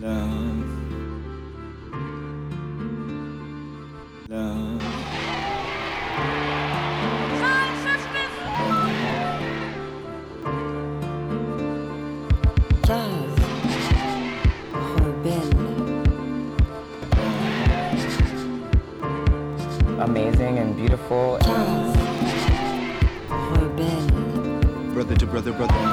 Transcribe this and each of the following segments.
Love. Love. Amazing and beautiful. Cave. Rebelle. Brother to brother, brother.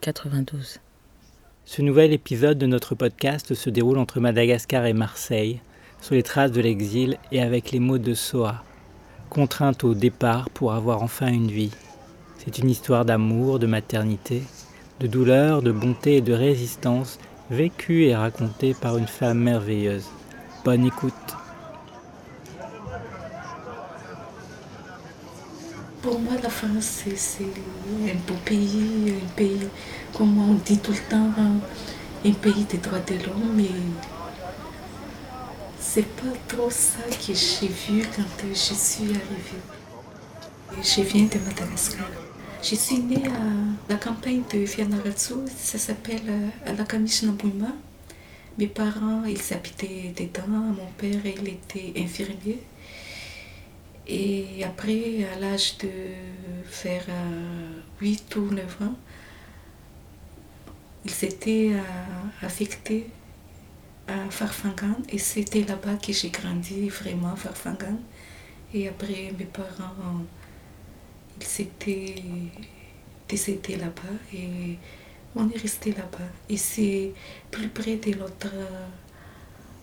92. Ce nouvel épisode de notre podcast se déroule entre Madagascar et Marseille, sur les traces de l'exil et avec les mots de Soa, contrainte au départ pour avoir enfin une vie. C'est une histoire d'amour, de maternité, de douleur, de bonté et de résistance vécue et racontée par une femme merveilleuse. Bonne écoute. Pour moi, la France, c'est un beau pays, un pays, comme on dit tout le temps, hein, un pays des droits de l'homme, mais c'est pas trop ça que j'ai vu quand je suis arrivée. Je viens de Madagascar. Je suis née à la campagne de Fianarantsoa, ça s'appelle euh, à la Kamish Nambouma. Mes parents, ils habitaient dedans, mon père, il était infirmier. Et après, à l'âge de faire euh, 8 ou 9 ans, il s'était euh, affecté à Farfangan et c'était là-bas que j'ai grandi vraiment, Farfangan. Et après, mes parents, ils s'étaient décédés là-bas et on est resté là-bas. Et c'est plus près de notre euh,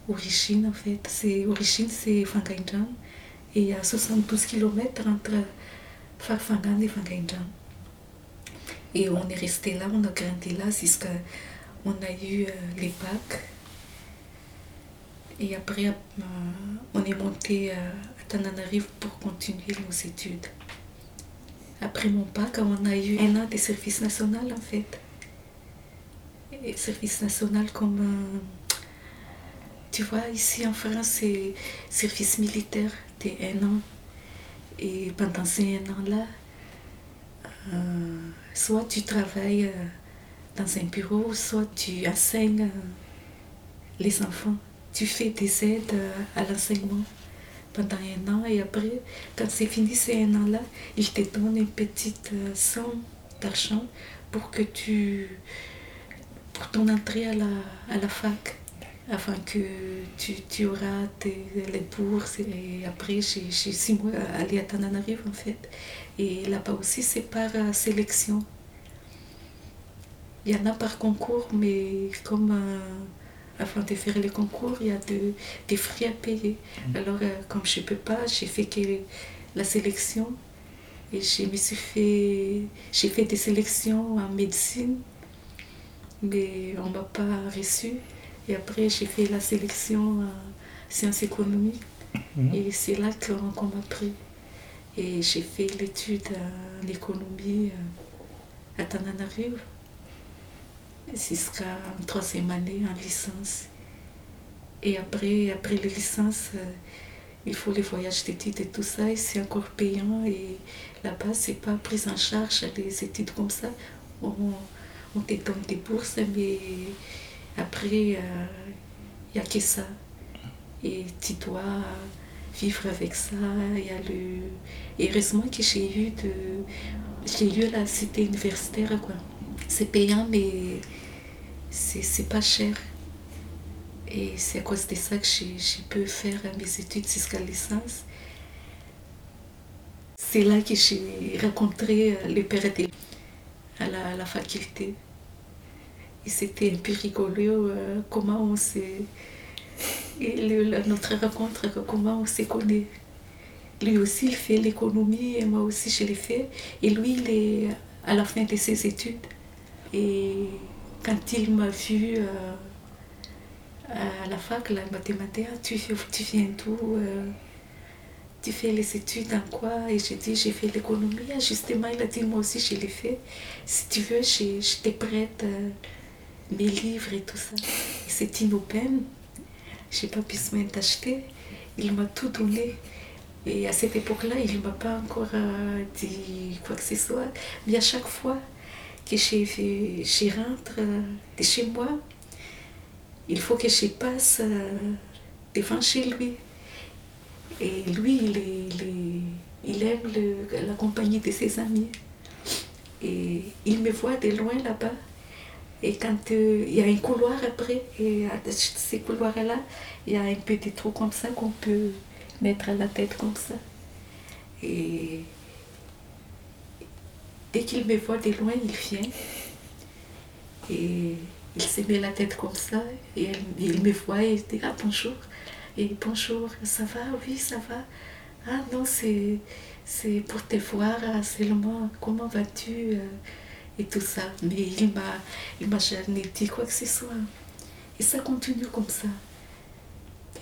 origine en fait. Origine, c'est Fanganjan. Et a 72 km entre Farfangan et Fanganjan. Et on est resté là, on a grandi là jusqu'à on a eu euh, les Pâques. Et après, euh, on est monté euh, à Tananarive pour continuer nos études. Après mon bac, on a eu un an de service national en fait. Et service national comme, tu vois, ici en France, c'est service militaire un an. Et pendant ces un an-là, euh, soit tu travailles dans un bureau, soit tu enseignes les enfants. Tu fais des aides à l'enseignement pendant un an et après, quand c'est fini ces un an-là, ils te donnent une petite euh, somme d'argent pour que tu. pour ton entrée à la, à la fac. Afin que tu, tu auras tes, les bourses. Et après, j'ai six mois allé à Tananarive en fait. Et là-bas aussi, c'est par euh, sélection. Il y en a par concours, mais comme euh, avant de faire les concours, il y a de- des frais à payer. Alors, euh, comme je ne peux pas, j'ai fait que la sélection. Et je me suis fait, j'ai fait des sélections en médecine, mais on ne m'a pas reçu. Et après, j'ai fait la sélection en sciences économiques. Et c'est là qu'on m'a pris. Et j'ai fait l'étude en économie euh, à Tananarive jusqu'à en troisième année en licence. Et après, après les licences, euh, il faut les voyages d'études et tout ça, et c'est encore payant. Et là-bas, c'est pas pris en charge les études comme ça. On, on te donne des bourses, mais après, il n'y a que ça. Et tu dois vivre avec ça. Il y a le... Et heureusement que j'ai eu de... La cité universitaire. C'est payant, mais c'est c'est pas cher. Et c'est à cause de ça que j'ai j'ai pu faire mes études jusqu'à licence. C'est là que j'ai rencontré euh, le père à la, à la faculté. C'était un peu rigolo euh, comment on s'est. notre rencontre, comment on s'est connus. Lui aussi, il fait l'économie et moi aussi, je l'ai fait. Et lui, il est à la fin de ses études. Et quand il m'a vu euh, à la fac, là, il m'a demandé ah, tu, viens d'où euh, Tu fais les études en quoi? Et j'ai dit J'ai fait l'économie. Ah, justement, il a dit Moi aussi, je l'ai fait. Si tu veux, je, te prête mes livres et tout ça. Et c'est. Je n'ai pas pu se mettre d'acheter. Il m'a tout donné. Et à cette époque-là, il ne m'a pas encore euh, dit quoi que ce soit. Mais à chaque fois que je, rentre euh, chez moi, il faut que je passe euh, devant chez lui. Et lui, il, aime la compagnie de ses amis. Et il me voit de loin là-bas. Et quand euh, il y a un couloir après, et à ces couloirs-là, il y a un petit trou comme ça qu'on peut mettre la tête comme ça. Et dès qu'il me voit de loin, il vient. Et il se met la tête comme ça. Et il me voit et il dit Ah bonjour. Et bonjour, ça va? Oui, ça va. Ah non, c'est, c'est pour te voir ah, seulement. Comment vas-tu euh, Et tout ça. Mais il m'a, il m'a jamais dit quoi que ce soit. Et ça continue comme ça.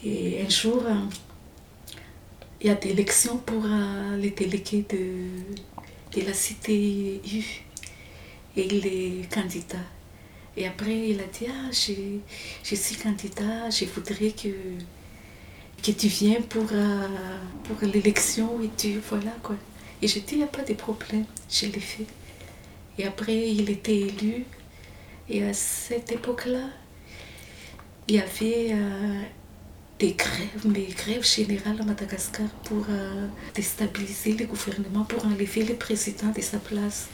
Et un jour, euh, il y a des élections pour euh, les délégués de, de la cité U. Et il est candidat. Et après, il a dit, ah, je, je suis candidat, je voudrais que, que tu viennes pour, euh, pour l'élection et tu, voilà quoi. Et j'ai dit, il n'y a pas de problème, je l'ai fait. Et après, il était élu. Et à cette époque-là, il y avait euh, des grèves, mais grèves générales à Madagascar pour euh, déstabiliser le gouvernement, pour enlever le président de sa place.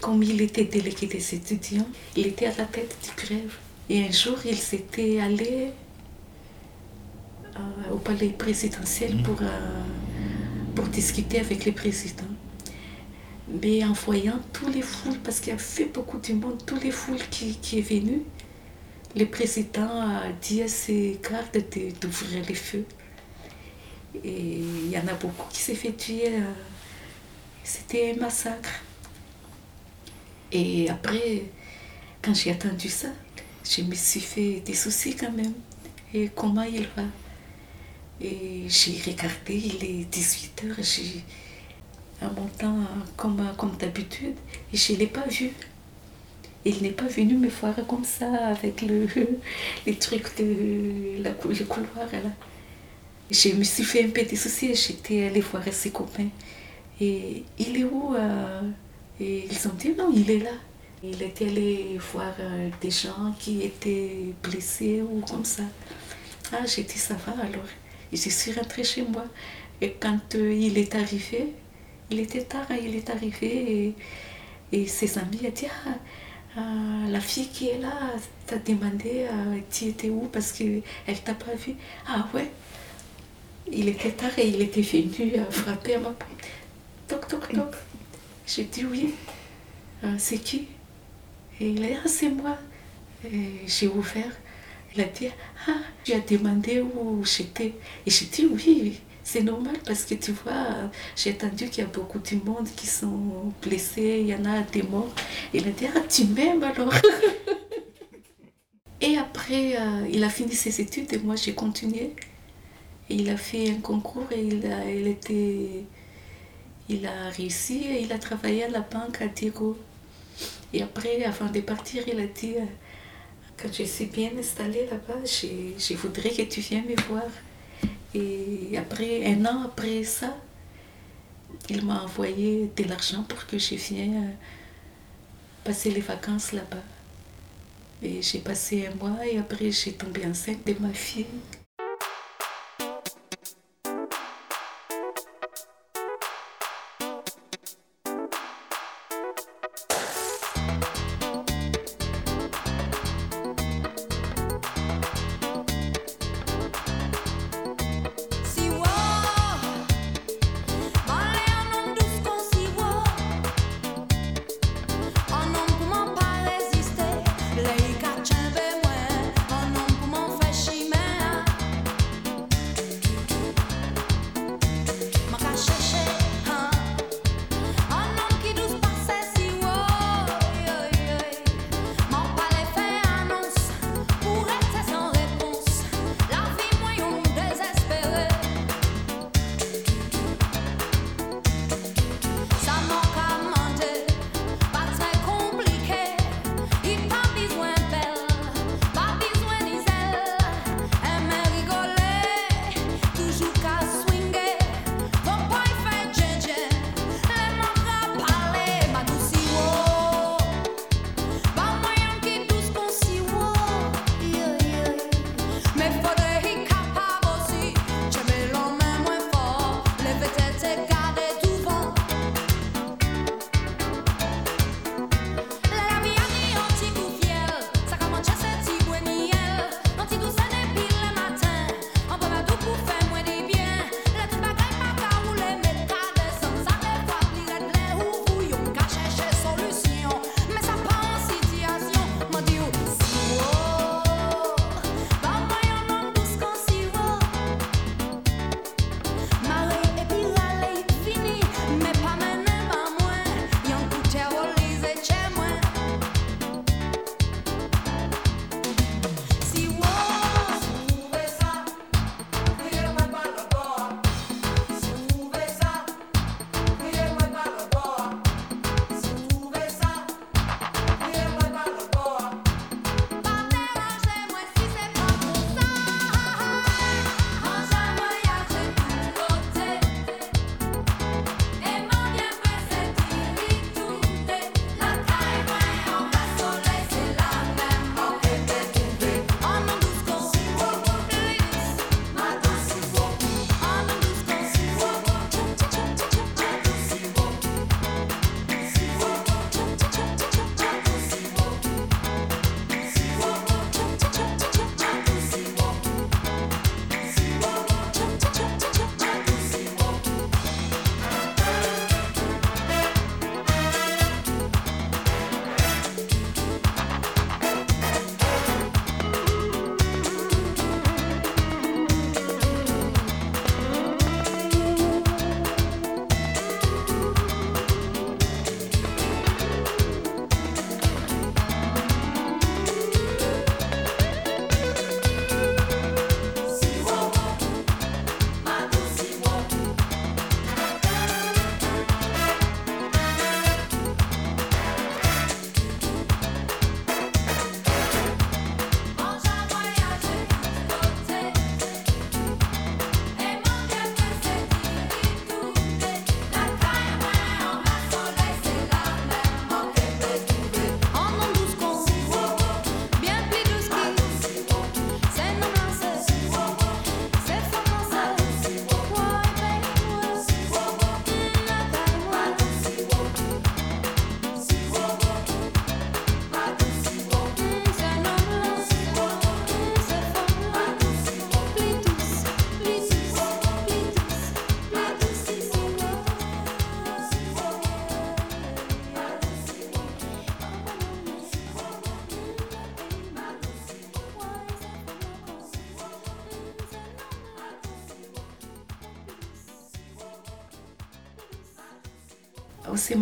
Comme il était délégué des étudiants, il était à la tête du grève. Et un jour, il s'était allé euh, au palais présidentiel pour, pour discuter avec le président. Mais en voyant tous les foules, parce qu'il y a fait beaucoup de monde, tous les foules qui, qui est venu, le président a dit à ses gardes de- d'ouvrir les feux. Et il y en a beaucoup qui s'est fait tuer. euh, C'était un massacre. Et après, quand j'ai entendu ça, je me suis fait des soucis quand même. Et comment il va? Et j'ai regardé, il est 18h, j'ai en montant comme, comme d'habitude, et je ne l'ai pas vu. Il n'est pas venu me voir comme ça avec le, les trucs de la, le couloir là. Je me suis fait un peu des soucis et j'étais allée voir ses copains. Et il est où euh? Et ils ont dit non, il est là. Il était allé voir euh, des gens qui étaient blessés ou comme ça. Ah, j'ai dit ça va alors. Et je suis rentrée chez moi. Et quand euh, il est arrivé, il était tard, il est arrivé et, ses amis ont dit ah, ah, la fille qui est là t'a demandé euh, tu étais où parce qu'elle t'a pas vu. Ah ouais. Il était tard et il était venu euh, frapper à ma porte. Toc, toc, toc. J'ai dit oui. Euh, c'est qui? Et il a dit ah, c'est moi. J'ai ouvert. Il a dit ah, tu as demandé où j'étais. Et j'ai dit oui, c'est normal parce que tu vois, euh, j'ai entendu qu'il y a beaucoup de monde qui sont blessés, il y en a des morts. Il a dit ah, tu m'aimes alors Et après, euh, il a fini ses études et moi j'ai continué. Il a fait un concours et il a, il était, il a réussi et il a travaillé à la banque à Diego. Et après, avant de partir, il a dit, euh, quand je suis bien installée là-bas, je, je voudrais que tu viennes me voir. Et après, un an après ça, il m'a envoyé de l'argent pour que je vienne euh, passer les vacances là-bas. Et j'ai passé un mois et après j'ai tombé enceinte de ma fille.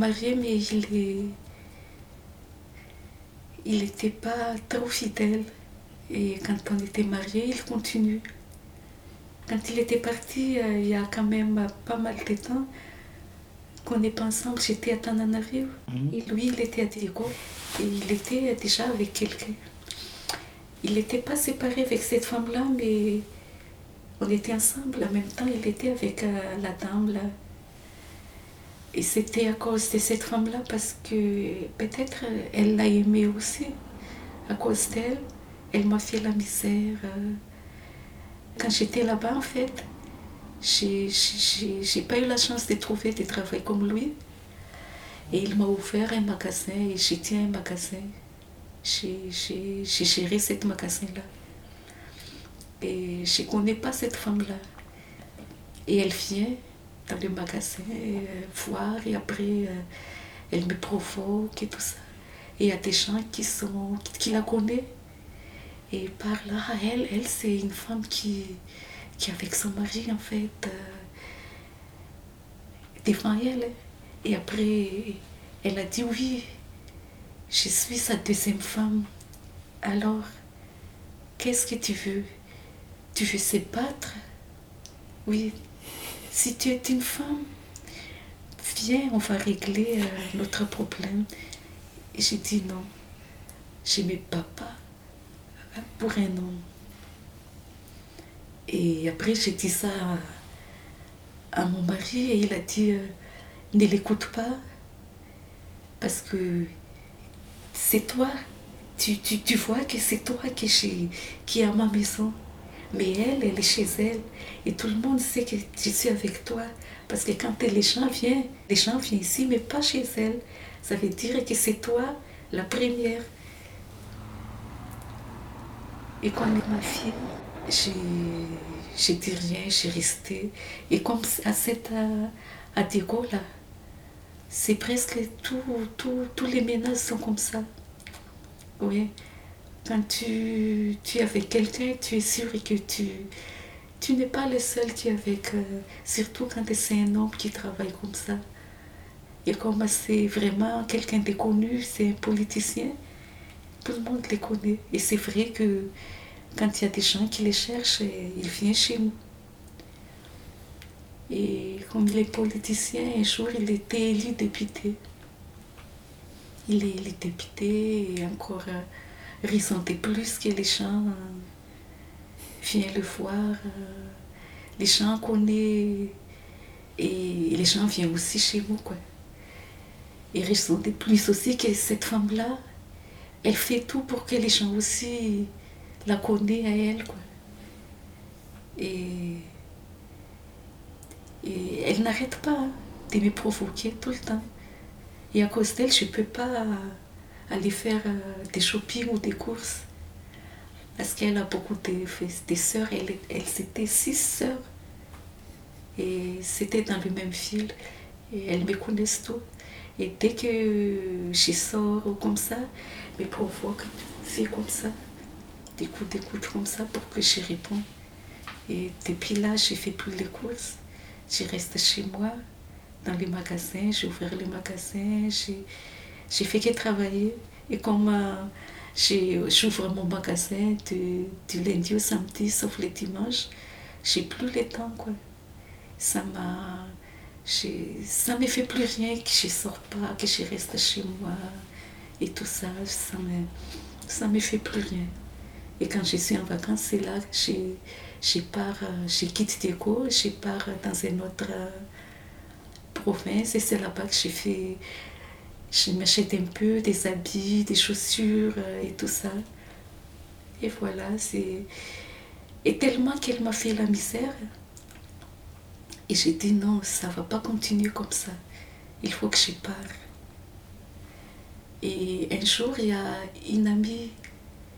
Mariés, mais il est. Il n'était pas trop fidèle. Et quand on était mariés, il continue. Quand il était parti, euh, il y a quand même pas mal de temps qu'on n'est pas ensemble. J'étais à Tananarivo et lui, il était à Diego. Et il était déjà avec quelqu'un. Il n'était pas séparé avec cette femme-là, mais on était ensemble. En même temps, il était avec euh, la dame là. Et c'était à cause de cette femme-là parce que peut-être euh, elle l'a aimé aussi. À cause d'elle, elle m'a fait la misère. euh. Quand j'étais là-bas, en fait, j'ai- pas eu la chance de trouver du travail comme lui. Et il m'a ouvert un magasin et j'ai tenu un magasin. J'ai géré ce magasin-là. Et je ne connais pas cette femme-là. Et elle vient dans le magasin euh, voir et après euh, elle me provoque et tout ça. Et il y a des gens qui, sont, qui la connaissent. Et par là, elle, elle c'est une femme qui, qui avec son mari en fait euh, devant elle. Et après, elle a dit oui, je suis sa deuxième femme. Alors, qu'est-ce que tu veux? Tu veux se battre? Oui. Si tu es une femme, viens, on va régler euh, notre problème. Et j'ai dit non, me bats pas pour un homme. Et après, j'ai dit ça à, à mon mari et il a dit euh, ne l'écoute pas parce que c'est toi. Tu, tu, tu vois que c'est toi qui, qui est à ma maison. Mais elle, elle est chez elle. Et tout le monde sait que je suis avec toi. Parce que quand les gens viennent, les gens viennent ici, mais pas chez elle. Ça veut dire que c'est toi la première. Et quand m'a fille, j'ai dit rien, j'ai resté. Et comme à cette à, Diego, là, c'est presque tous les ménages sont comme ça. Oui. Quand tu, tu es avec quelqu'un, tu es sûr que tu, tu n'es pas le seul qui est avec, euh, surtout quand c'est un homme qui travaille comme ça. Et comme c'est vraiment quelqu'un de connu, c'est un politicien, tout le monde les connaît. Et c'est vrai que quand il y a des gens qui les cherchent, eh, ils viennent chez nous. Et comme il est politicien, un jour il était élu député. Il est élu député et encore euh, ressentait plus que les euh, viennent le voir. euh, les gens connaissent et les gens viennent aussi chez nous. Quoi. Et ressentait plus aussi que cette femme-là, elle fait tout pour que les gens aussi la connaissent à elle. Quoi. Et, et elle n'arrête pas de me provoquer tout le temps. Et à cause d'elle, je ne peux pas aller faire euh, des shopping ou des courses. Parce qu'elle a beaucoup de, de sœurs. Elle, elle c'était six sœurs. Et c'était dans le même fil. Et elles me connaissent tout. Et dès que je sors ou comme ça, me provoque, fais comme ça. Des coups, des coups comme ça pour que je réponds. Et depuis là, je ne fais plus les courses. Je reste chez moi, dans les magasins. J'ai ouvert les magasins. J'ai j'ai fait que travailler. Et comme euh, j'ouvre mon magasin du, du lundi au samedi, sauf les dimanches, j'ai plus le temps. Quoi. Ça m'a. Ça me fait plus rien que je ne sors pas, que je reste chez moi et tout ça. Ça me, me fait plus rien. Et quand je suis en vacances, c'est là que je, je pars, euh, je quitte Diego, je pars dans une autre euh, province et c'est là-bas que j'ai fait, je m'achète un peu des habits, des chaussures euh, et tout ça. Et voilà, c'est... Et tellement qu'elle m'a fait la misère, et j'ai dit non, ça va pas continuer comme ça. Il faut que je pars. Et un jour, il y a une amie,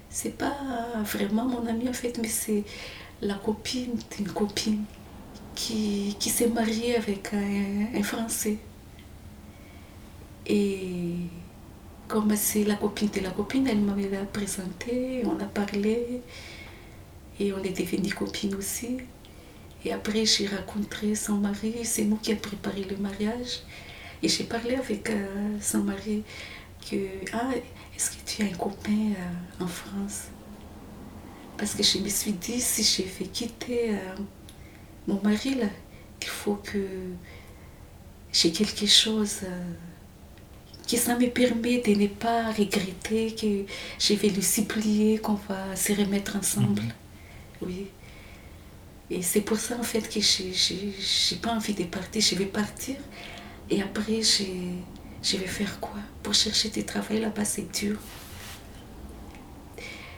c'est pas vraiment mon amie en fait, mais c'est la copine d'une copine qui, qui s'est mariée avec un, un Français. Et comme c'est la copine de la copine, elle m'avait présenté, on a parlé et on est devenus copines aussi. Et après, j'ai rencontré son mari, c'est nous qui avons préparé le mariage. Et j'ai parlé avec euh, son mari que, ah, est-ce que tu as un copain euh, en France? Parce que je me suis dit, si je vais quitter euh, mon mari, là, il faut que j'ai quelque chose que ça me permet de ne pas regretter, que je vais lui supplier qu'on va se remettre ensemble. Oui. Et c'est pour ça en fait que je n'ai pas envie de partir. Je vais partir et après je, je vais faire quoi? Pour chercher du travail là-bas, c'est dur.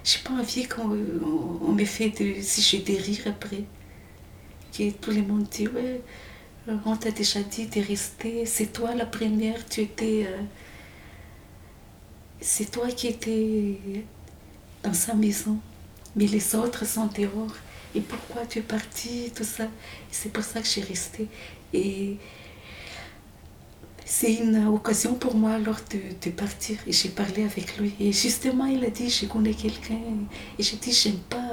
J'ai pas envie qu'on on- on me fait de, si j'ai des rires après. Que tout le monde dit, ouais, on t'a déjà dit de rester, c'est toi la première, tu étais... euh, c'est toi qui étais dans sa maison, mais les autres sont dehors. Et pourquoi tu es parti, tout ça? C'est pour ça que j'ai resté. Et c'est une occasion pour moi alors de, de partir. Et j'ai parlé avec lui. Et justement, il a dit, je connais quelqu'un. Et j'ai dit, j'aime pas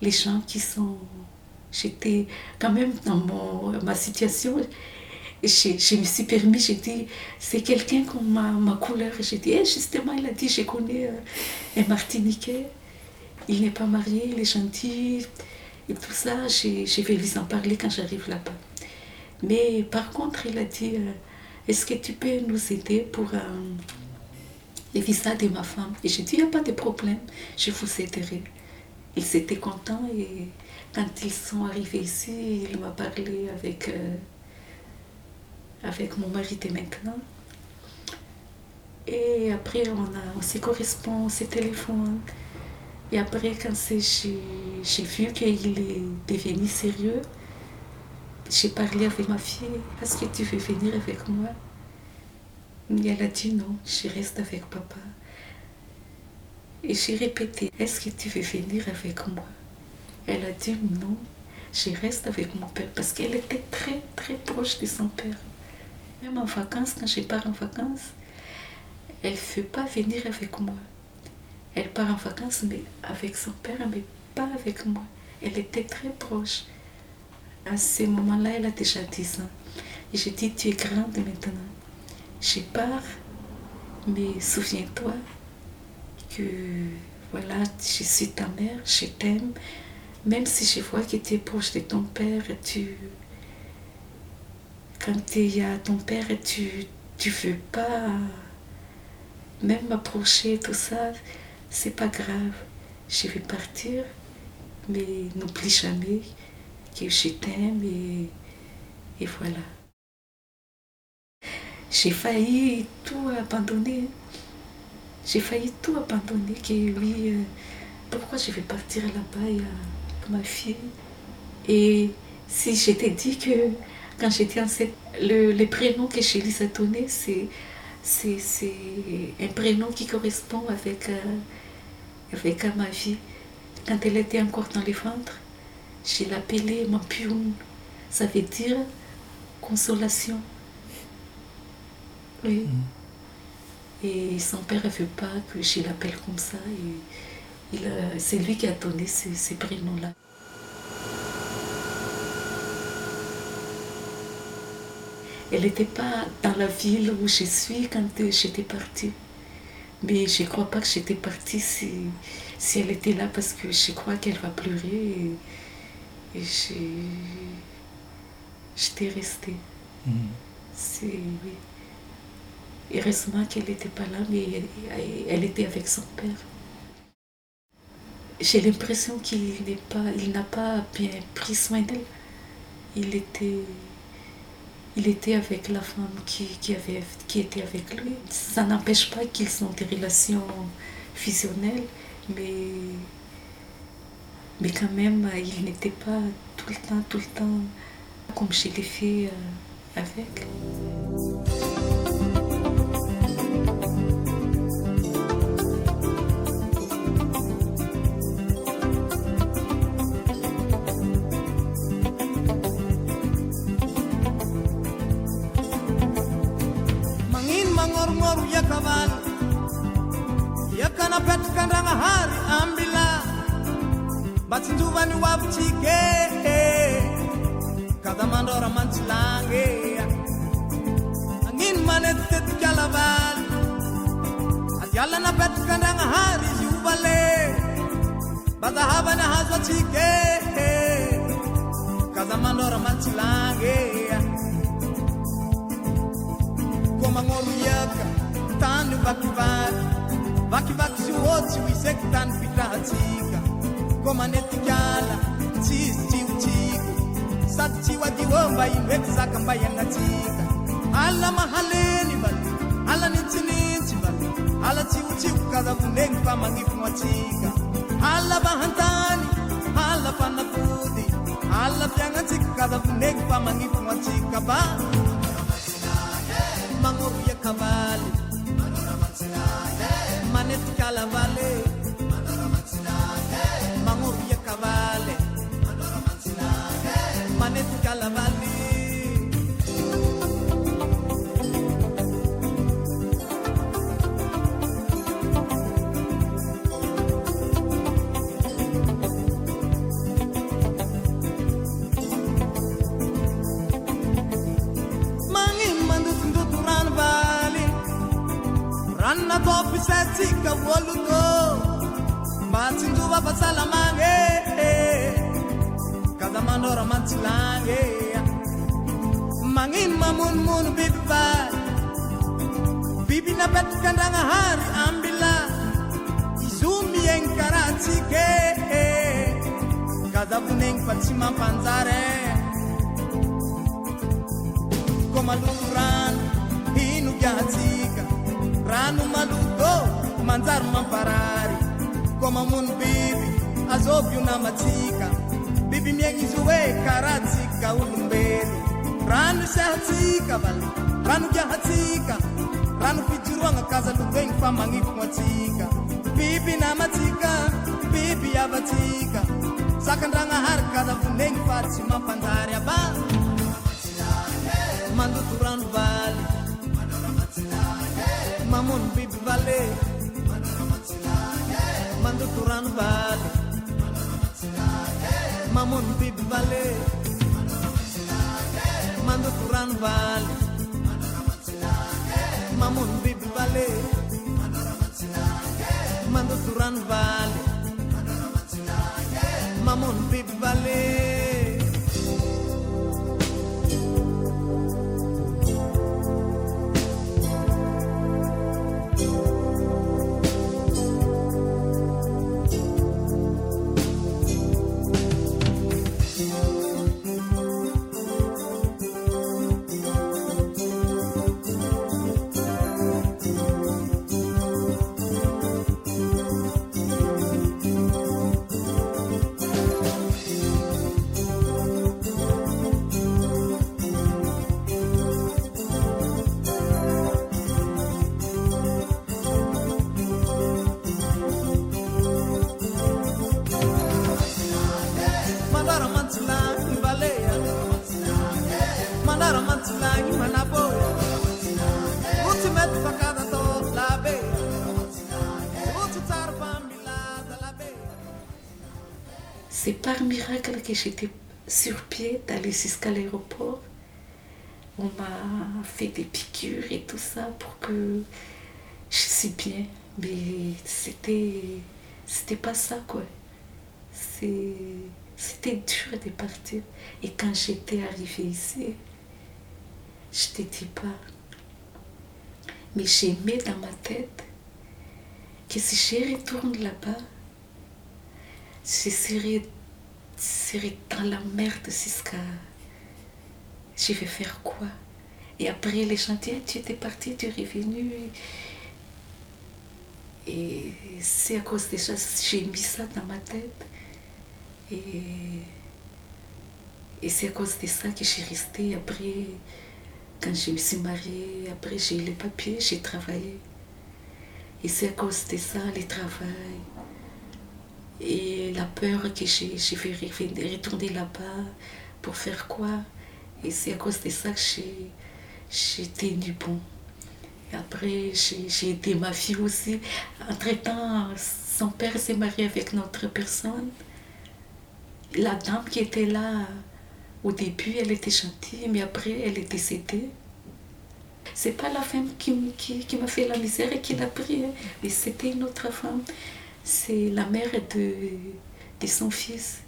les gens qui sont... J'étais quand même dans mon, ma situation. Je, je me suis permis, j'ai dit, c'est quelqu'un comme ma, ma couleur. J'ai dit, eh, justement, il a dit, je connais euh, un Martiniquais. Il n'est pas marié, il est gentil. Et tout ça, je, vais lui en parler quand j'arrive là-bas. Mais par contre, il a dit, euh, est-ce que tu peux nous aider pour euh, les visas de ma femme? Et j'ai dit, il n'y a pas de problème, je vous aiderai. Ils étaient contents et quand ils sont arrivés ici, il m'a parlé avec, euh, avec mon mari de maintenant. Et après, on, on se correspond, on se téléphone. Et après, quand j'ai vu qu'il est devenu sérieux, j'ai parlé avec ma fille, est-ce que tu veux venir avec moi? Elle a dit non, je reste avec papa. Et j'ai répété, est-ce que tu veux venir avec moi? Elle a dit non, je reste avec mon père parce qu'elle était très très proche de son père. Même en vacances, quand je pars en vacances, elle ne veut pas venir avec moi. Elle part en vacances mais avec son père, mais pas avec moi. Elle était très proche. À ce moment-là, elle a déjà 10 ans. Et j'ai dit, tu es grande maintenant. Je pars, mais souviens-toi que voilà, je suis ta mère, je t'aime. Même si je vois que tu es proche de ton père, tu... quand tu es à ton père, tu tu veux pas même m'approcher, tout ça, c'est pas grave. Je vais partir, mais n'oublie jamais que je t'aime et, et voilà. J'ai failli tout abandonner. J'ai failli tout abandonner. Que oui, euh, pourquoi je vais partir là-bas a ma fille. Et si je t'ai dit que quand j'étais enceinte, le, le prénom que lui ai donné, c'est, c'est, un prénom qui correspond avec, euh, avec euh, ma vie. Quand elle était encore dans le ventre, je l'appelais Mampioun. Ça veut dire consolation. Oui. Et son père ne veut pas que je l'appelle comme ça. Et a- c'est lui qui a donné ces, ces prénoms-là. Elle n'était pas dans la ville où je suis quand euh, j'étais partie. Mais je ne crois pas que j'étais partie si, si elle était là parce que je crois qu'elle va pleurer. Et, et j'étais restée. C'est, oui. Heureusement qu'elle n'était pas là, mais elle, elle était avec son père. J'ai l'impression qu'il n'est pas, il n'a pas bien pris soin d'elle. Il était, il était avec la femme qui, qui, avait, qui était avec lui. Ça n'empêche pas qu'ils ont des relations fusionnelles, mais, mais quand même, il n'était pas tout le temps, tout le temps comme je l'ai fait euh, avec. andragnahary ambila. Mba tsinjovany ho avitsike kada mandrora mantsilange. Agnino manetitetika lavaly adiala napetraka andragnahary izy ovale mba zahavany ahazo atsike kada mandrora mantsilange. Ko magnoro iaka tany vakivaky vakiva otsy ho izaiky tany fitrahatsika ko manetikala tsisy tsikotsiko sady tsy ho adio mba indraiky zaka mba iagnatsika alina mahaleny valo ala nintsinitsy ala tsikotsiko kazavonegny fa magnifogno atsika alina vahantany ala fanafody alina fiagnatsika kazavonegny fa magnifogno atsika ba. Magnoroiakaba carnaval vale. tsika olonô matsindrova fahasalamagne kaza manora mantsilagne magnino mamonomono biby ba biby napetaka andragnahary ambila. Izo miegny karahatsika kaza vonegny fa tsy mampanjare ko malo rano hino kiahatsika rano maloko manjary mamparary. Ko mamono biby azovy io namatsika. Biby miaigny izy hoe karahatsika olombelo. Rano isahatsika val rano kiahatsika rano fijoroagnakazalogegny fa magnifogno atsika biby namatsika biby avatsika. Zakandragnahary kazavonegny fa tsy mampanjary aba. Mandoto rano valy mamono biby vale. turan bal mamun bib bale mando turan bal mamun bib bale mandu turan bal mamun bib bale C'est par miracle que j'étais sur pied d'aller jusqu'à l'aéroport. On m'a fait des piqûres et tout ça pour que je suis bien. Mais c'était c'était pas ça quoi. C'était dur de partir. Et quand j'étais arrivée ici, je te dis pas. Mais j'ai mis dans ma tête que si je retourne là-bas, je serai, serai dans la merde jusqu'à. Je vais faire quoi? Et après, les Ah, Tu étais parti, tu es revenu. Et c'est à cause de ça, j'ai mis ça dans ma tête. Et, et c'est à cause de ça que j'ai resté. Après, quand je me suis mariée, après j'ai eu les papiers, j'ai travaillé. Et c'est à cause de ça, le travail. Et la peur que j'ai, revenir- retourner là-bas pour faire quoi? Et c'est à cause de ça que j'ai, j'ai tenu bon. Et après, j'ai, aidé ma fille aussi. Entre-temps, son père s'est marié avec notre personne. La dame qui était là, au début, elle était gentille, mais après, elle est décédée. C'est pas la femme qui, qui, qui m'a fait la misère et qui l'a pris, hein, mais c'était une autre femme. C'est la mère de, de son fils.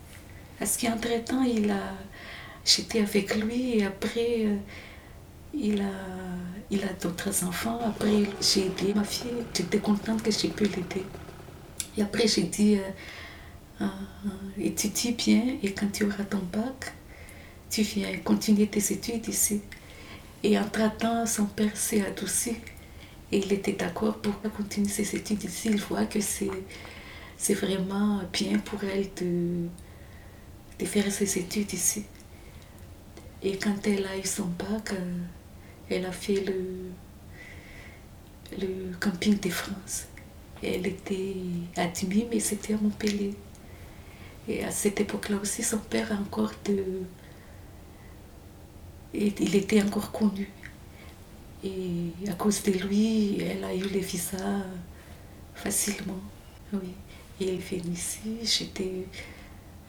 Parce qu'entre-temps, il a, j'étais avec lui et après, euh, il a, il a d'autres enfants. Après, j'ai aidé ma fille. J'étais contente que j'ai pu l'aider. Et après, j'ai dit, euh, ah, étudie bien et quand tu auras ton bac, tu viens continuer tes études ici. Et entre-temps, son père s'est adouci et il était d'accord pour continuer ses études ici. Il voit que c'est, vraiment bien pour elle de, de faire ses études ici. Et quand elle a eu son bac, euh, elle a fait le, le camping de France. Elle était Dimi, mais c'était à Montpellier. Et à cette époque-là aussi, son père encore de... il était encore connu. Et à cause de lui, elle a eu le visa facilement. Oui. Et elle venue ici, j'étais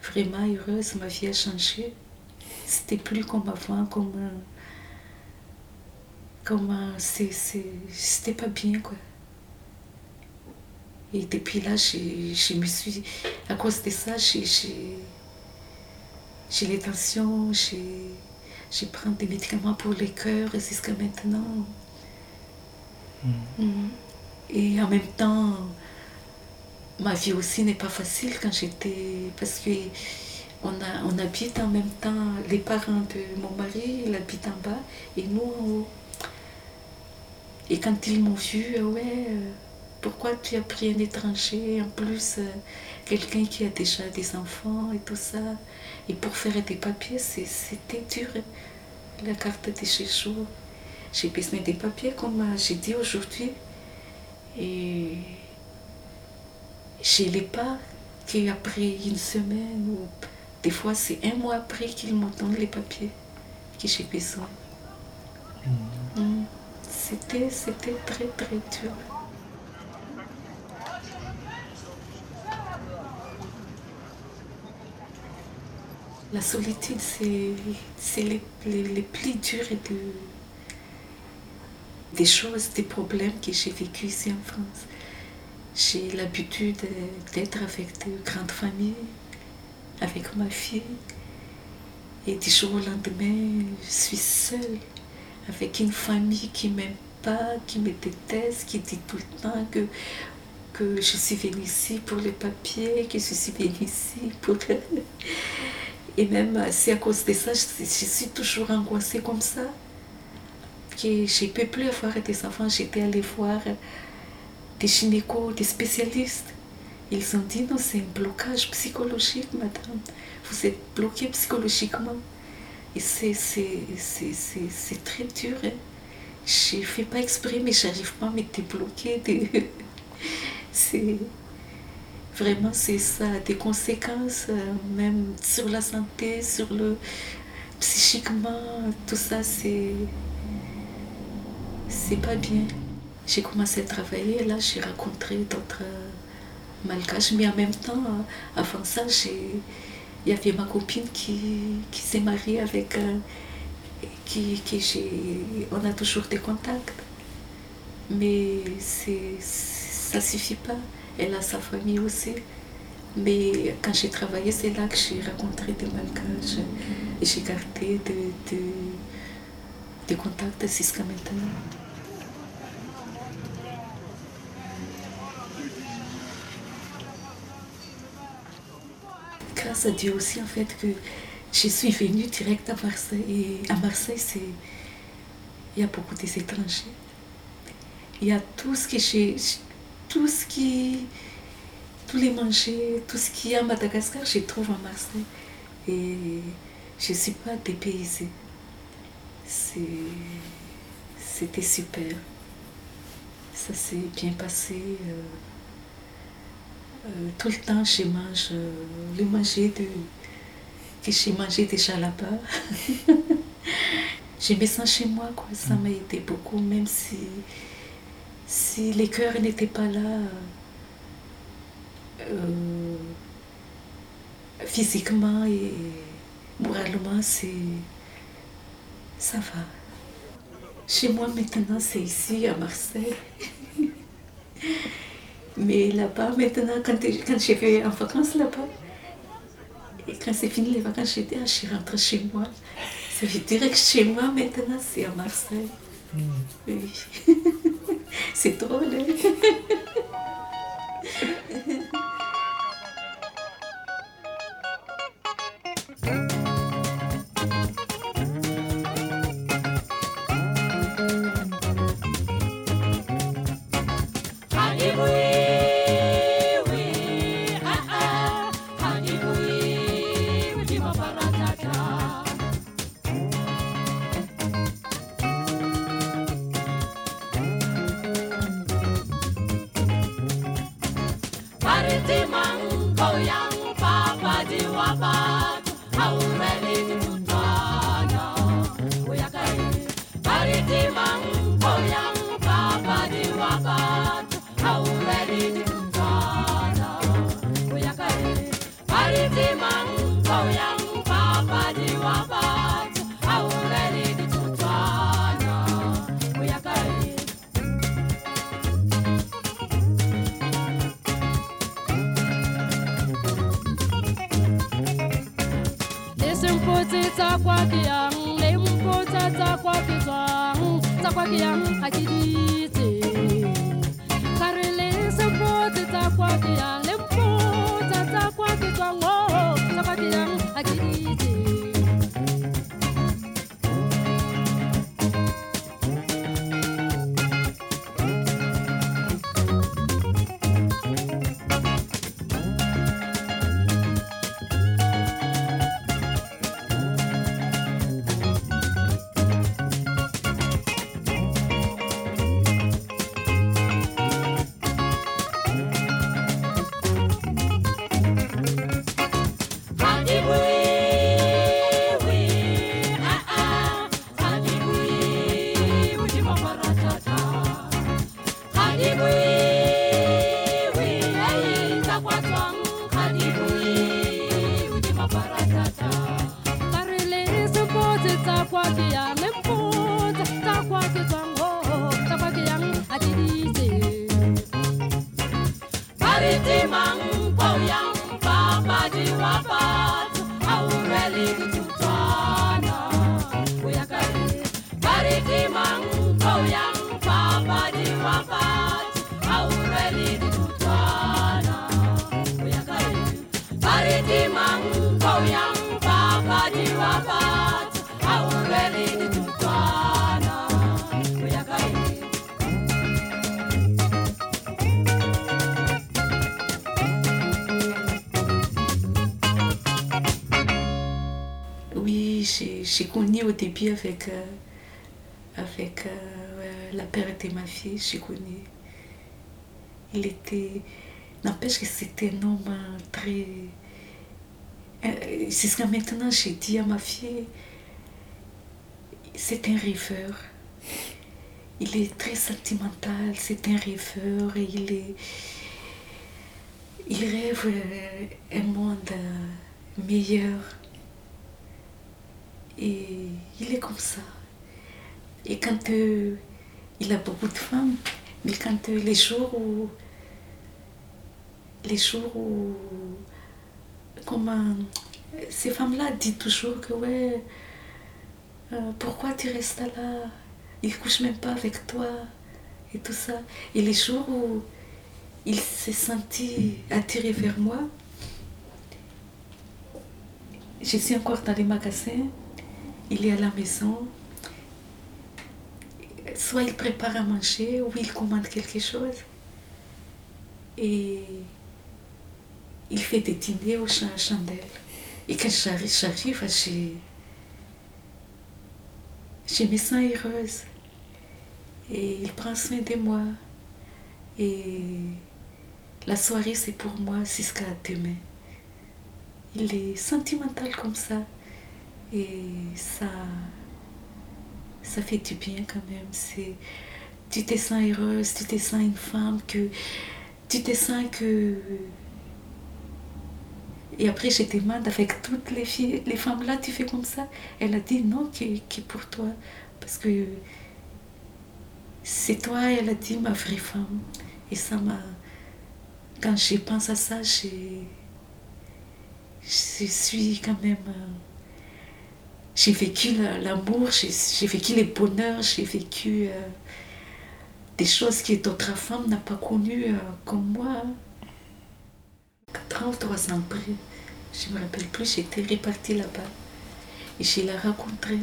vraiment heureuse, ma vie a changé. C'était plus comme avant, comme. Comme. C'était pas bien, quoi. Et depuis là, j'ai- je me suis. À cause de ça, j'ai- J'ai les tensions, j'ai. Je prends des médicaments pour le cœur jusqu'à maintenant. Mhm. Et en même temps, ma vie aussi n'est pas facile quand j'étais. Parce que on, a, on habite en même temps, les parents de mon mari, ils habitent en bas et nous en haut. Et quand ils m'ont vu, euh, ouais, euh, pourquoi tu as pris un étranger, en plus euh, quelqu'un qui a déjà des enfants et tout ça? Et pour faire des papiers, c'était dur. hein. La carte de séjour. J'ai besoin des papiers, comme j'ai dit aujourd'hui. Et je ne l'ai pas qu'après une semaine ou des fois c'est un mois après qu'ils me donnent les papiers que j'ai besoin. Mm. C'était, c'était très très dur. La solitude, c'est, les, plus durs de, des choses, des problèmes que j'ai vécu ici en France. J'ai l'habitude d'être avec de grandes familles, avec ma fille. Et du jour au lendemain, je suis seule, avec une famille qui ne m'aime pas, qui me déteste, qui dit tout le temps que, que je suis venue ici pour les papiers, que je suis venue ici pour... Et même c'est à cause de ça, je, suis toujours angoissée comme ça. Que je ne peux plus avoir des enfants. J'étais allée voir des gynécos, des spécialistes. Ils ont dit non, c'est un blocage psychologique, madame. Vous êtes bloquée psychologiquement. Et c'est, très dur. Hein. Je ne fais pas exprès, mais je n'arrive pas à me débloquer. C'est vraiment c'est ça, des conséquences euh, même sur la santé, sur le psychiquement, tout ça c'est c'est pas bien. J'ai commencé à travailler, là j'ai rencontré d'autres euh, malgaches, mais en même temps, euh, avant ça, il y avait ma copine qui, qui s'est mariée avec euh, qui, qui on a toujours des contacts. Mais ça suffit pas elle a sa famille aussi. Mais quand j'ai travaillé, c'est là que j'ai rencontré des malgaches et j'ai gardé des de, de contacts jusqu'à maintenant. Grâce à Dieu aussi, en fait, que je suis venue direct à Marseille. Et à Marseille, il y a beaucoup d'étrangers. Il y a tout ce que j'ai tout ce qui. tous les manger, tout ce qu'il y a à Madagascar, je trouve à Marseille. Et je ne suis pas dépaysée. C'était super. Ça s'est bien passé. Euh, euh, tout le temps, je mange euh, le manger de, que j'ai mangé déjà là-bas. je me chez moi, quoi. Ça m'a aidé beaucoup, même si si les cœurs n'étaient pas là euh, physiquement et moralement, c'est ça va. Chez moi maintenant, c'est ici à Marseille. Mais là-bas, maintenant, quand, quand j'ai fait en vacances là-bas, et quand c'est fini les vacances, j'ai dit, ah, je suis rentrée chez moi. Ça veut dire que chez moi, maintenant, c'est à Marseille. Oui. c'est drôle, hein? Lesimpotsi j'ai connu au début avec, euh, avec euh, la père de ma fille, j'ai connu. Il était. N'empêche que c'était un homme euh, très. Euh, Jusqu'à maintenant, j'ai dit à ma fille, c'est un rêveur. Il est très sentimental, c'est un rêveur et il est. Il rêve un monde meilleur. Et il est comme ça. Et quand euh, il a beaucoup de femmes, mais quand euh, les jours où. Les jours où. Comment. Ces femmes-là disent toujours que, ouais, euh, pourquoi tu restes là? Il couche même pas avec toi. Et tout ça. Et les jours où il s'est senti attiré vers moi, je suis encore dans les magasins, il est à la maison. Soit il prépare à manger ou il commande quelque chose. Et il fait des dîners aux cha- chandelles. Et quand j'arrive, j'arrive, je, me sens heureuse. Et il prend soin de moi. Et la soirée, c'est pour moi jusqu'à demain. Il est sentimental comme ça. Et ça, ça fait du bien quand même. C'est, tu te sens heureuse, tu te sens une femme que, tu te sens que. Et après, je demande avec toutes les filles, les femmes là, tu fais comme ça? Elle a dit non, qui, qui pour toi, parce que c'est toi, elle a dit, ma vraie femme. Et ça m'a. Quand je pense à ça, j'ai. Je suis quand même. J'ai vécu la- l'amour, j'ai vécu les bonheurs, j'ai vécu euh, des choses que d'autres femmes n'ont pas connues euh, comme moi. 33 ans après, je ne me rappelle plus, j'étais repartie là-bas. Et je l'ai rencontré.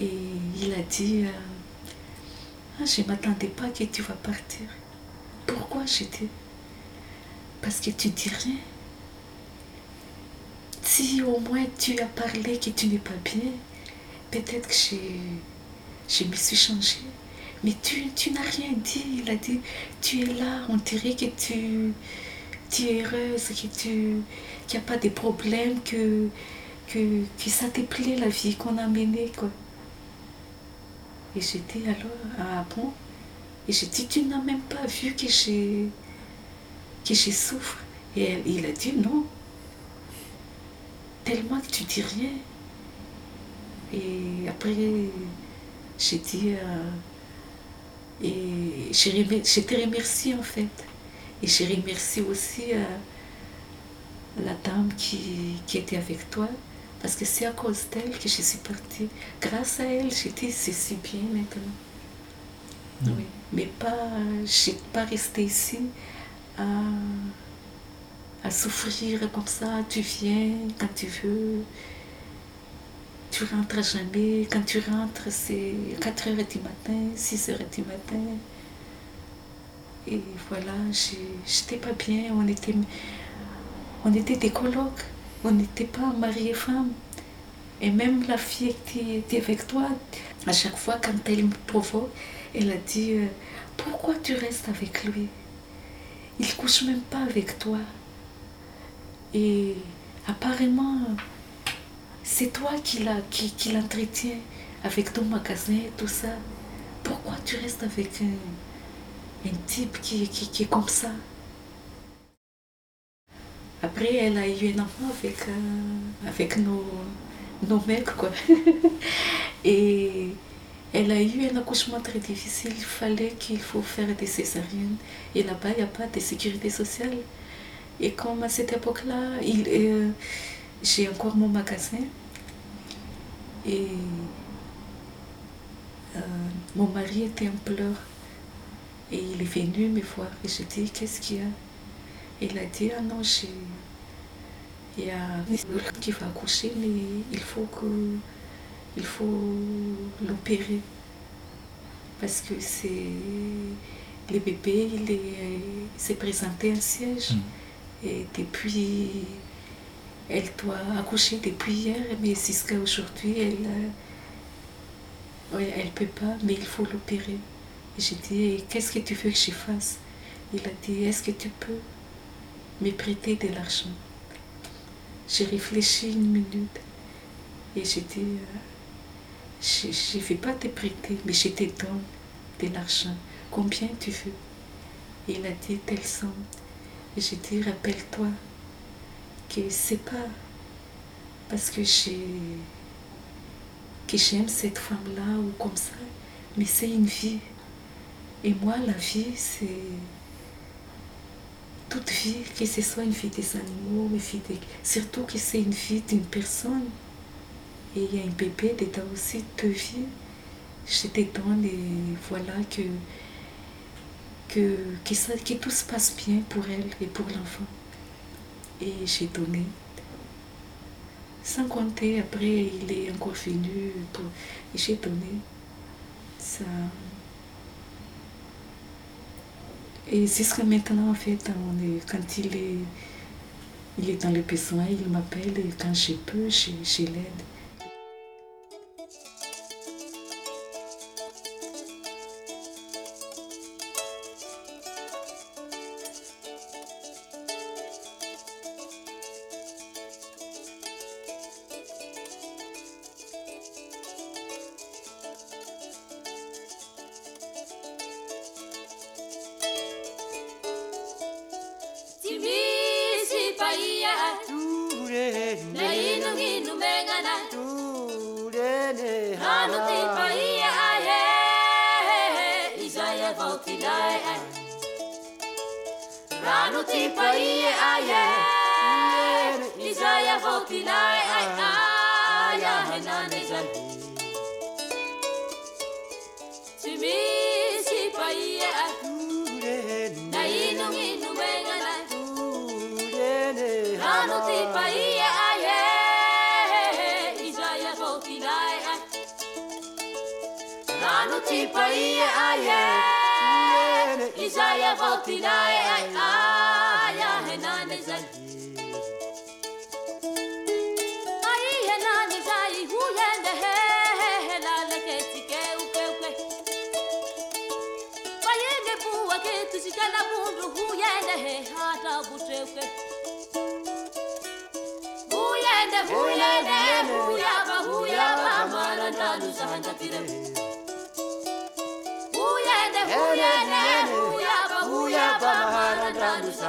Et il a dit euh, Ah, Je ne m'attendais pas que tu vas partir. Pourquoi j'étais? Parce que tu dis rien. Si au moins tu as parlé que tu n'es pas bien, peut-être que j'ai- je me suis changée. Mais tu, tu n'as rien dit. Il a dit Tu es là, on dirait que tu, tu es heureuse, que tu qu'il n'y a pas de problème, que, que, que ça te plaît la vie qu'on a menée. Quoi. Et dit alors, ah bon? Et j'ai dit, tu n'as même pas vu que j'ai que je souffre. Et il a dit non. Tellement que tu dis rien. Et après, j'ai dit, euh, et j'ai remer- je te remercie en fait. Et je remercie aussi euh, la dame qui, qui était avec toi, parce que c'est à cause d'elle que je suis partie. Grâce à elle, j'étais c'est si bien maintenant. Oui. Mais pas, je n'ai pas resté ici à, à souffrir comme ça. Tu viens quand tu veux. Tu rentres jamais. Quand tu rentres, c'est 4 heures du matin, 6 heures du matin. Et voilà, j'étais pas bien. On était, on était des colocs. On n'était pas mari et femme. Et même la fille qui était avec toi, à chaque fois, quand elle me provoque, elle a dit euh, Pourquoi tu restes avec lui? Il couche même pas avec toi. Et apparemment, c'est toi qui la- qui, qui l'entretiens avec ton magasin et tout ça. Pourquoi tu restes avec un, un type qui, qui, qui est comme ça? Après, elle a eu un enfant avec, euh, avec nos, nos mecs, quoi. Et elle a eu un accouchement très difficile. Il fallait qu'il faut faire des césariennes. Et là-bas, il n'y a pas de sécurité sociale. Et comme à cette époque-là, euh, j'ai encore mon magasin. Et euh, mon mari était en pleurs. Et il est venu me voir. Et j'ai dit, qu'est-ce qu'il y a? Il a dit, ah non, j'ai... il y a une qui va accoucher, mais il faut que il faut l'opérer. Parce que c'est le bébé, il est- il s'est présenté un siège. Et depuis, elle doit accoucher depuis hier, mais jusqu'à aujourd'hui, elle euh, ouais, elle peut pas, mais il faut l'opérer. Et j'ai dit, qu'est-ce que tu veux que je fasse? Il a dit, est-ce que tu peux me prêter de l'argent? J'ai réfléchi une minute et j'ai dit, euh, je ne vais pas te prêter, mais je te donne de l'argent. Combien tu veux? Il a dit telle somme. J'ai dit, rappelle-toi que c'est pas parce que j'ai que j'aime cette femme-là ou comme ça, mais c'est une vie. Et moi, la vie, c'est toute vie, que ce soit une vie des animaux, une vie des- surtout que c'est une vie d'une personne. Et il y a un bébé dedans aussi, deux vies. Te donne et voilà que, que, tout se passe bien pour elle et pour l'enfant. Et j'ai donné. Sans compter, après, il est encore venu et j'ai donné. Ça. Et jusqu'à maintenant, en fait, on est, quand il est, il est dans le besoin, il m'appelle et quand je peux, je, je l'aide. Jaya Valtinae, Aya Henane Jai. Ai Henane Jai, who yende he, helale keti ke uke uke. Bayende buwa ke tujikala mundu, who yende he, hata bute uke. Who yende, who yende, who yaba, who yaba, maranda nusahanda tire. Who yende, who yende,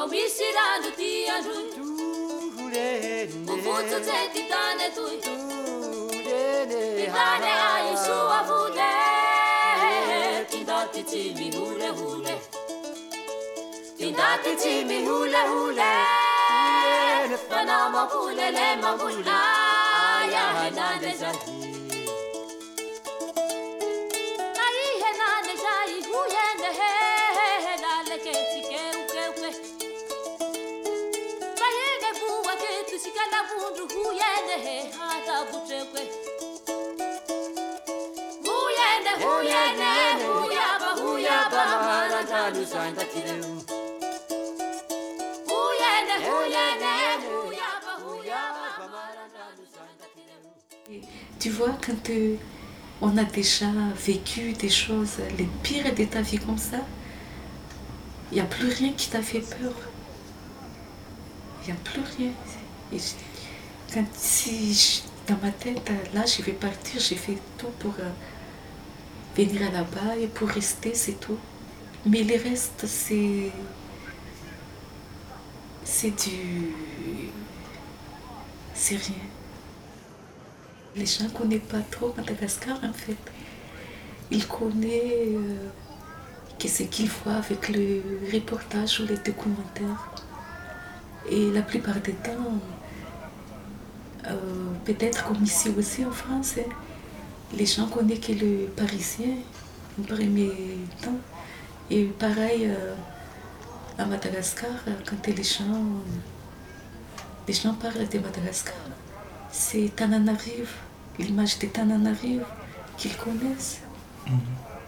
santa kiremu No misiranu tiandu Ufutu te titane tu Titane ai sua vule Tindati hule hule Tindati timi hule hule Panama hule le mabula Ya henane zati Tu vois, quand euh, on a déjà vécu des choses, les pires de ta vie comme ça, il n'y a plus rien qui t'a fait peur. Il n'y a plus rien. Quand, si dans ma tête, là, je vais partir, j'ai fait tout pour euh, venir là-bas et pour rester, c'est tout. Mais le reste, c'est. C'est du. C'est rien. Les gens ne connaissent pas trop Madagascar en fait. Ils connaissent euh, ce qu'ils voient avec le reportage ou les documentaires. Et la plupart du temps, euh, peut-être comme ici aussi en France, hein, les gens connaissent que le parisien en premier temps. Et pareil euh, à Madagascar, euh, quand les gens, les gens parlent de Madagascar, c'est Tananarive, l'image de Tananarive qu'ils connaissent.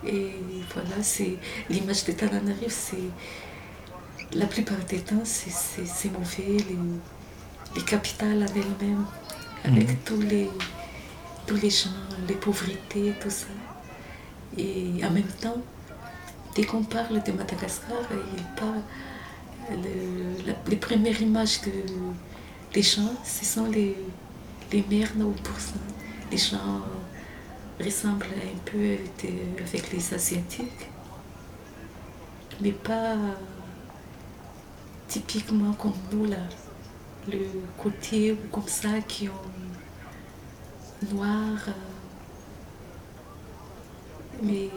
Et voilà, c'est l'image de Tananarive, c'est la plupart des temps, c'est- mauvais, les, les capitales en elles-mêmes, avec tous les, les gens, les pauvretés, tout ça. Et en même temps, dès qu'on parle de Madagascar, il parle, les premières images de, des gens, ce sont les, les mères au pourcent. Les gens ressemblent un peu avec les Asiatiques, mais pas typiquement comme nous, là, le côté ou comme ça qui ont noir, euh, Mais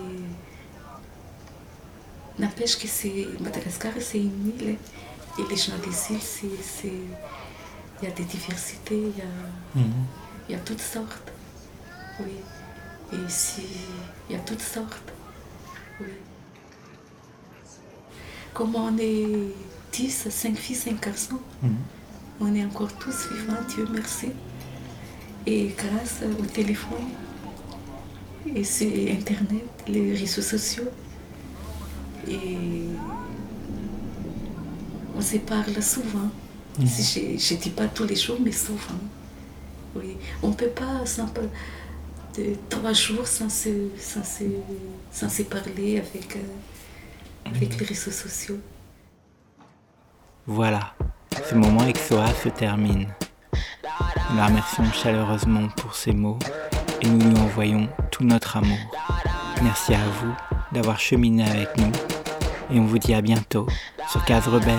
n'empêche que c'est Madagascar, c'est une île. hein. Et les gens des îles, c'est, c'est- il y a des diversités, il y a, Mhm. il y a toutes sortes. Oui. Et ici, il y a toutes sortes. Oui. Comme on est 10, 5 filles, 5 garçons, Mhm. on est encore tous vivants, Dieu merci. Et grâce au téléphone, et c'est Internet, les réseaux sociaux, et on se parle souvent. Mhm. Je ne dis pas tous les jours, mais souvent. Oui. On ne peut pas sans, de trois jours sans se, sans se, sans se parler avec, euh, avec les réseaux sociaux. Voilà, ce moment avec Soa se termine. Nous la remercions chaleureusement pour ses mots et nous lui envoyons tout notre amour. Merci à vous d'avoir cheminé avec nous et on vous dit à bientôt sur Case Rebelle.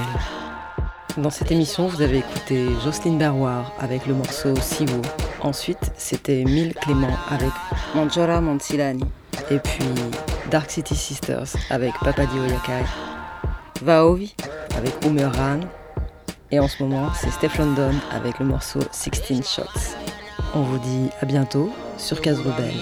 Dans cette émission, vous avez écouté Jocelyne Berroir avec le morceau Sivo. Ensuite, c'était Mille Clément avec Manjora Mansilani. Et puis Dark City Sisters avec Papadio Yakai. Vaovi avec Umeran. Et en ce moment, c'est Steph London avec le morceau 16 Shots. On vous dit à bientôt sur Case Rebelle.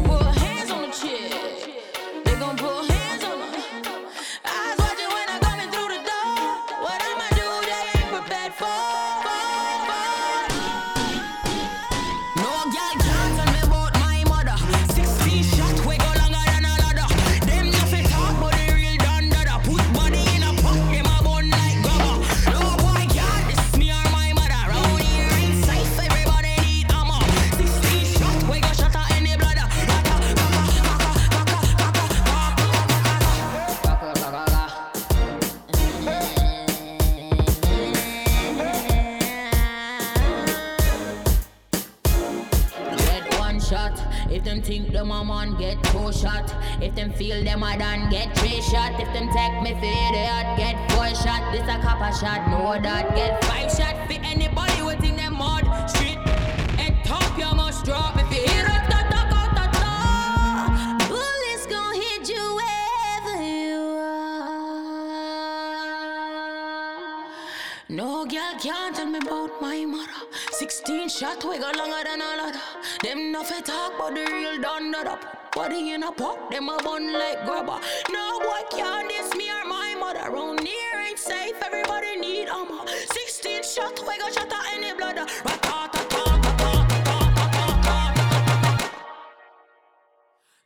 feel them a done, get three shot. If them take me for idiot, get four shot. This a copper shot, know that. Get five shot Shot we got longer than a lot. Them no fit talk, but the real done that up. Body in a pot, them a bun like grubber. No boy can diss me or my mother. Round here ain't safe, everybody need armor. 16 shot we got shot at any bladder.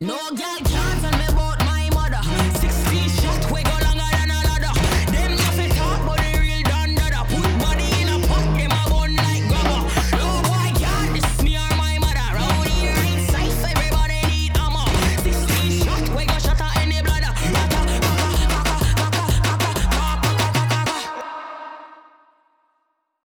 No girl